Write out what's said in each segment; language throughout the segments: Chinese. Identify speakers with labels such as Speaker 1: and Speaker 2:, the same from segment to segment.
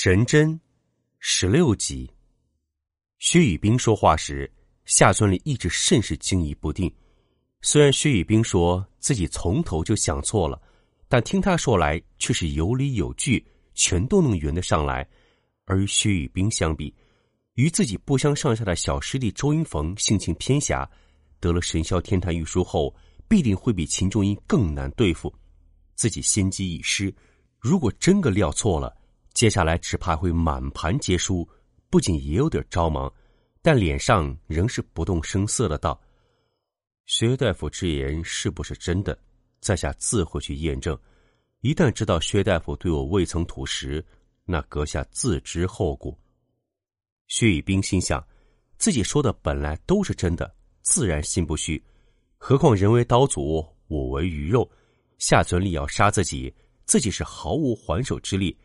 Speaker 1: 神针十六集。薛宇冰说话时，夏春里一直甚是惊疑不定。虽然薛宇冰说自己从头就想错了，但听他说来却是有理有据，全都能圆得上来。而与薛宇冰相比，与自己不相上下的小师弟周云逢性情偏狭，得了神霄天坛玉书后，必定会比秦仲英更难对付。自己先机已失，如果真个料错了。接下来只怕会满盘皆输，不仅也有点着忙，但脸上仍是不动声色的道：“薛大夫之言是不是真的？在下自会去验证。一旦知道薛大夫对我未曾吐实，那阁下自知后果。”薛以冰心想，自己说的本来都是真的，自然心不虚。何况人为刀俎，我为鱼肉，夏存力要杀自己，自己是毫无还手之力。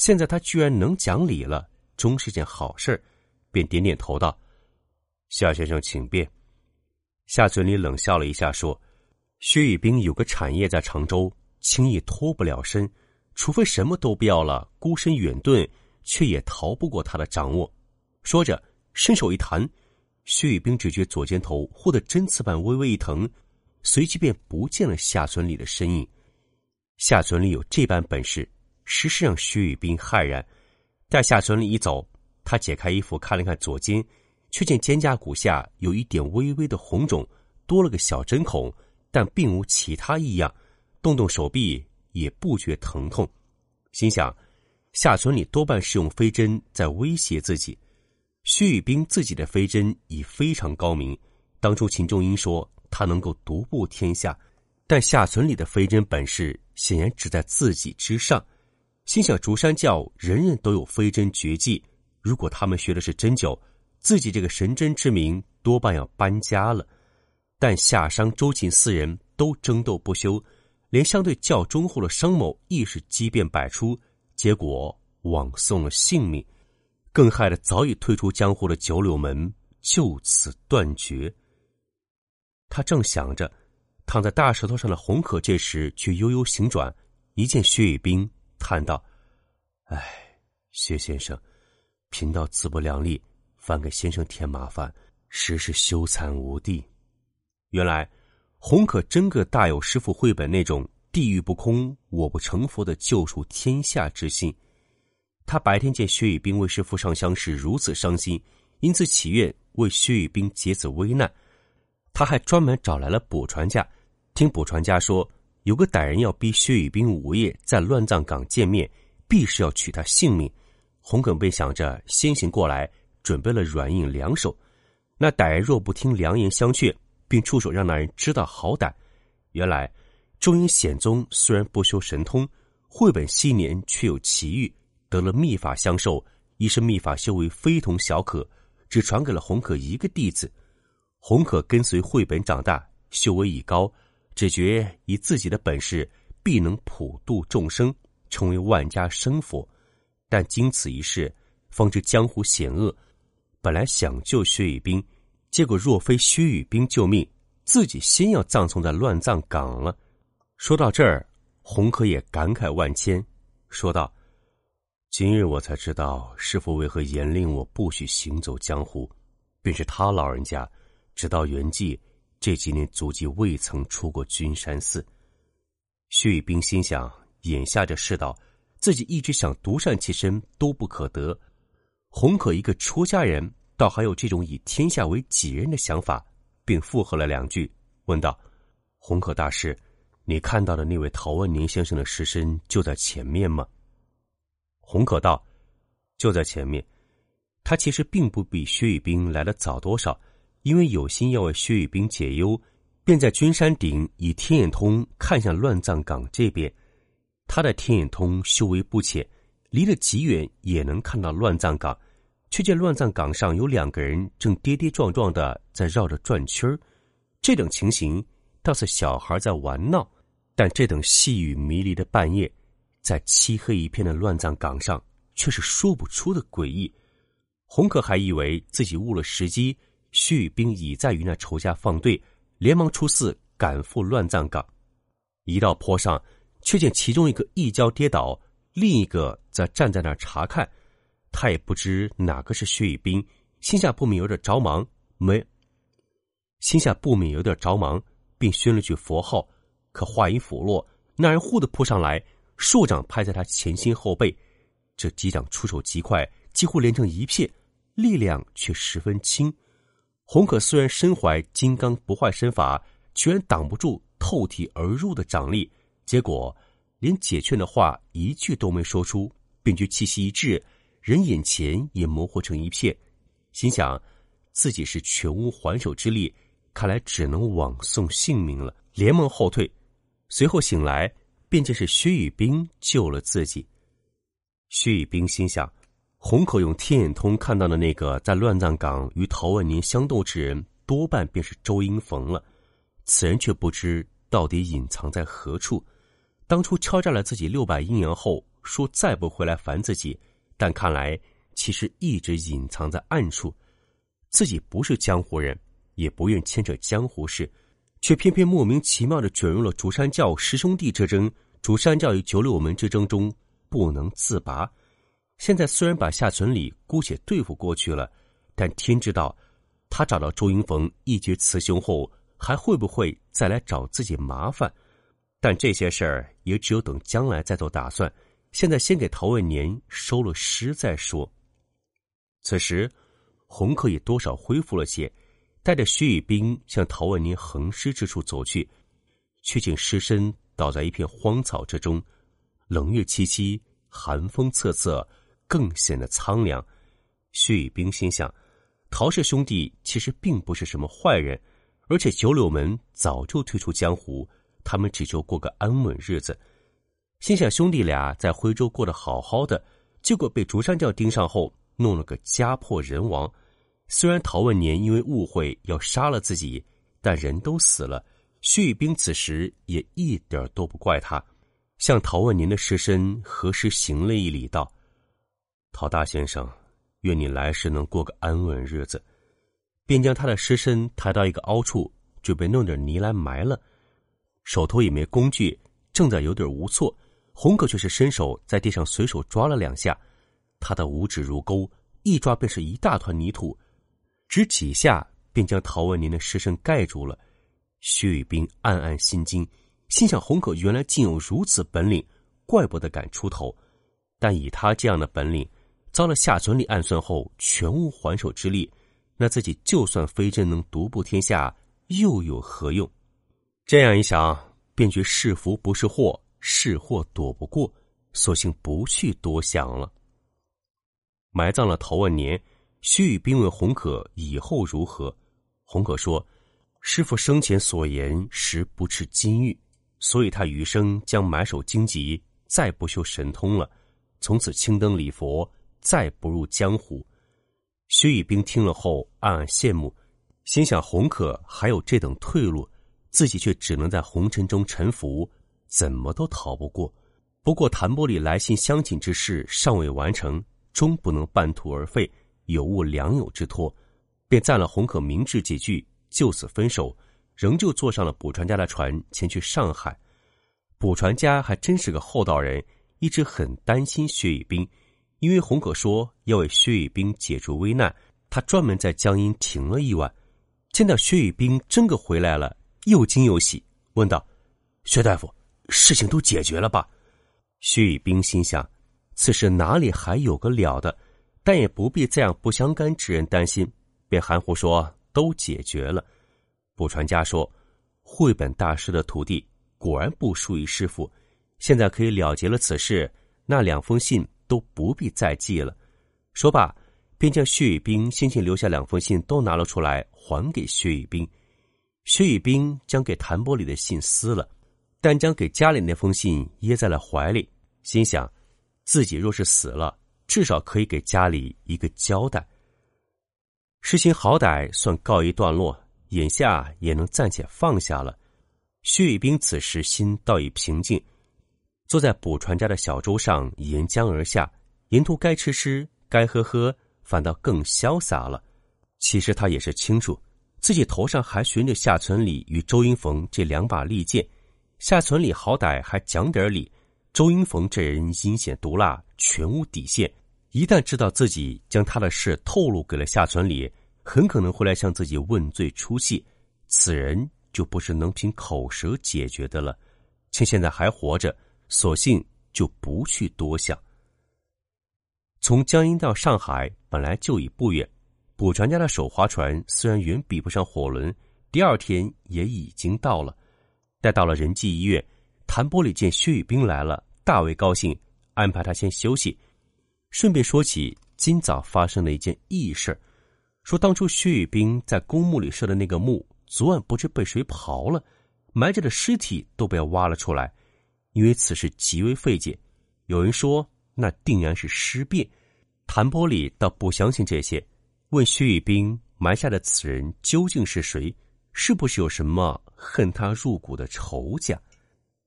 Speaker 1: 现在他居然能讲理了，终是件好事便点点头道：“夏先生，请便。”夏存礼冷笑了一下，说：“薛雨冰有个产业在常州，轻易脱不了身，除非什么都不要了，孤身远遁，却也逃不过他的掌握。”说着，伸手一弹，薛雨冰只觉左肩头忽的针刺般微微一疼，随即便不见了夏存礼的身影。夏存礼有这般本事。实是让薛雨冰骇然。待夏存里一走，他解开衣服看了看左肩，却见肩胛骨下有一点微微的红肿，多了个小针孔，但并无其他异样。动动手臂也不觉疼痛，心想：夏存里多半是用飞针在威胁自己。薛雨冰自己的飞针已非常高明，当初秦仲英说他能够独步天下，但夏存里的飞针本事显然只在自己之上。心想：竹山教人人都有飞针绝技，如果他们学的是针灸，自己这个神针之名多半要搬家了。但夏商周秦四人都争斗不休，连相对较忠厚的商某亦是机变百出，结果枉送了性命。更害得早已退出江湖的九柳门就此断绝。他正想着，躺在大石头上的红可这时却悠悠醒转，一见薛雨冰。叹道：“哎，薛先生，贫道自不量力，反给先生添麻烦，实是羞惭无地。原来洪可真个大有师傅绘本那种地狱不空，我不成佛的救赎天下之心。他白天见薛雨冰为师傅上香时如此伤心，因此祈愿为薛雨冰解此危难。他还专门找来了卜传家，听卜传家说。”有个歹人要逼薛雨冰午夜在乱葬岗见面，必是要取他性命。洪耿便想着先行过来，准备了软硬两手。那歹人若不听良言相劝，并出手让那人知道好歹。原来周英显宗虽然不修神通，绘本昔年却有奇遇，得了秘法相授，一身秘法修为非同小可，只传给了洪可一个弟子。洪可跟随绘本长大，修为已高。只觉以自己的本事，必能普度众生，成为万家生佛。但经此一事，方知江湖险恶。本来想救薛雨冰，结果若非薛雨冰救命，自己先要葬送在乱葬岗了。说到这儿，洪可也感慨万千，说道：“今日我才知道师傅为何严令我不许行走江湖，便是他老人家，直到圆寂。”这几年足迹未曾出过君山寺，薛雨冰心想：眼下这世道，自己一直想独善其身都不可得。洪可一个出家人，倒还有这种以天下为己任的想法，并附和了两句，问道：“洪可大师，你看到的那位陶万年先生的尸身就在前面吗？”洪可道：“就在前面。”他其实并不比薛雨冰来的早多少。因为有心要为薛雨冰解忧，便在君山顶以天眼通看向乱葬岗这边。他的天眼通修为不浅，离得极远也能看到乱葬岗，却见乱葬岗上有两个人正跌跌撞撞的在绕着转圈儿。这等情形倒是小孩在玩闹，但这等细雨迷离的半夜，在漆黑一片的乱葬岗上，却是说不出的诡异。洪可还以为自己误了时机，薛雨冰已在于那仇家放队，连忙出寺赶赴乱葬岗。一到坡上，却见其中一个一跤跌倒，另一个则站在那儿查看。他也不知哪个是薛雨冰，心下不免有点着忙，没。心下不免有点着忙，并宣了句佛号。可话音甫落，那人忽地扑上来，数掌拍在他前心后背。这几掌出手极快，几乎连成一片。力量却十分轻，洪可虽然身怀金刚不坏身法，居然挡不住透体而入的掌力。结果连解劝的话一句都没说出，便觉气息一滞，人眼前也模糊成一片。心想自己是全无还手之力，看来只能枉送性命了，连忙后退。随后醒来，便见是薛雨冰救了自己。薛雨冰心想。洪口用天眼通看到的那个在乱葬岗与陶万年相斗之人，多半便是周英逢了。此人却不知到底隐藏在何处。当初敲诈了自己六百阴阳后，说再不回来烦自己，但看来其实一直隐藏在暗处。自己不是江湖人，也不愿牵扯江湖事，却偏偏莫名其妙的卷入了竹山教师兄弟之争。竹山教与九柳门之争中不能自拔。现在虽然把夏存礼姑且对付过去了，但天知道，他找到周云逢一决雌雄后，还会不会再来找自己麻烦？但这些事儿也只有等将来再做打算。现在先给陶万年收了尸再说。此时，洪克也多少恢复了些，带着徐雨冰向陶万年横尸之处走去，却见尸身倒在一片荒草之中，冷月凄凄，寒风瑟瑟。更显得苍凉。薛雨冰心想，陶氏兄弟其实并不是什么坏人，而且九柳门早就退出江湖，他们只求过个安稳日子。心想兄弟俩在徽州过得好好的，结果被竹山教盯上后，弄了个家破人亡。虽然陶万年因为误会要杀了自己，但人都死了，薛雨冰此时也一点都不怪他，向陶万年的尸身何时行了一礼，道。陶大先生，愿你来世能过个安稳日子，便将他的尸身抬到一个凹处，准备弄点泥来埋了。手头也没工具，正在有点无措。洪可却是伸手在地上随手抓了两下，他的五指如钩，一抓便是一大团泥土，只几下便将陶万年的尸身盖住了。薛雨冰暗暗心惊，心想洪可原来竟有如此本领，怪不得敢出头。但以他这样的本领，遭了夏存礼暗算后，全无还手之力。那自己就算非真能独步天下，又有何用？这样一想，便觉是福不是祸，是祸躲不过，索性不去多想了。埋葬了陶万年，薛雨冰问洪可以后如何？洪可说：“师傅生前所言，实不啻金玉，所以他余生将埋首荆棘，再不修神通了。从此青灯礼佛。”再不入江湖，薛以冰听了后暗暗羡慕，心想洪可还有这等退路，自己却只能在红尘中沉浮，怎么都逃不过。不过谭波里来信相请之事尚未完成，终不能半途而废，有误良友之托，便赞了洪可明智几句，就此分手，仍旧坐上了卜传家的船前去上海。卜传家还真是个厚道人，一直很担心薛以冰。因为洪可说要为薛雨冰解除危难，他专门在江阴停了一晚。见到薛雨冰真的回来了，又惊又喜，问道：“薛大夫，事情都解决了吧？”薛雨冰心想：此事哪里还有个了的？但也不必再让不相干之人担心，便含糊说：“都解决了。”卜传家说：“绘本大师的徒弟果然不输于师傅，现在可以了结了此事。那两封信。”都不必再寄了。说罢，便将薛雨冰先前留下两封信都拿了出来，还给薛雨冰。薛雨冰将给谭波里的信撕了，但将给家里那封信掖在了怀里，心想自己若是死了，至少可以给家里一个交代。事情好歹算告一段落，眼下也能暂且放下了。薛玉冰此时心倒已平静，坐在卜船家的小舟上沿江而下，沿途该吃吃，该喝喝，反倒更潇洒了。其实他也是清楚，自己头上还悬着夏存礼与周英逢这两把利剑。夏存礼好歹还讲点理，周英逢这人阴险毒辣，全无底线。一旦知道自己将他的事透露给了夏存礼，很可能会来向自己问罪出气，此人就不是能凭口舌解决的了。趁现在还活着，索性就不去多想。从江阴到上海本来就已不远，卜传家的手划船虽然远比不上火轮，第二天也已经到了。待到了仁济医院，谭波里见薛雨冰来了，大为高兴，安排他先休息。顺便说起今早发生的一件异事，说当初薛雨冰在公墓里设的那个墓，昨晚不知被谁刨了，埋着的尸体都被挖了出来。因为此事极为费解，有人说那定然是尸变。谭波里倒不相信这些，问薛雨冰埋下的此人究竟是谁，是不是有什么恨他入骨的仇家？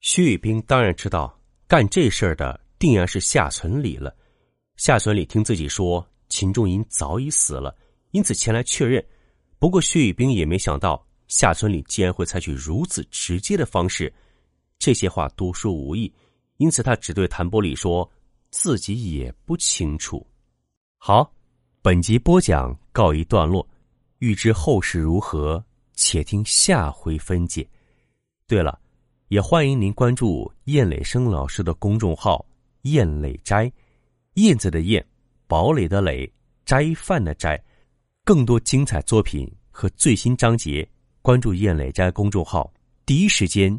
Speaker 1: 薛雨冰当然知道，干这事儿的定然是夏存礼了。夏存礼听自己说秦仲银早已死了，因此前来确认。不过薛雨冰也没想到夏存礼竟然会采取如此直接的方式。这些话多说无益，因此他只对谭波里说自己也不清楚。好，本集播讲告一段落。欲知后事如何，且听下回分解。对了，也欢迎您关注燕磊生老师的公众号“燕磊斋”。燕子的燕，堡垒的垒，斋饭的斋，更多精彩作品和最新章节，关注燕磊斋公众号，第一时间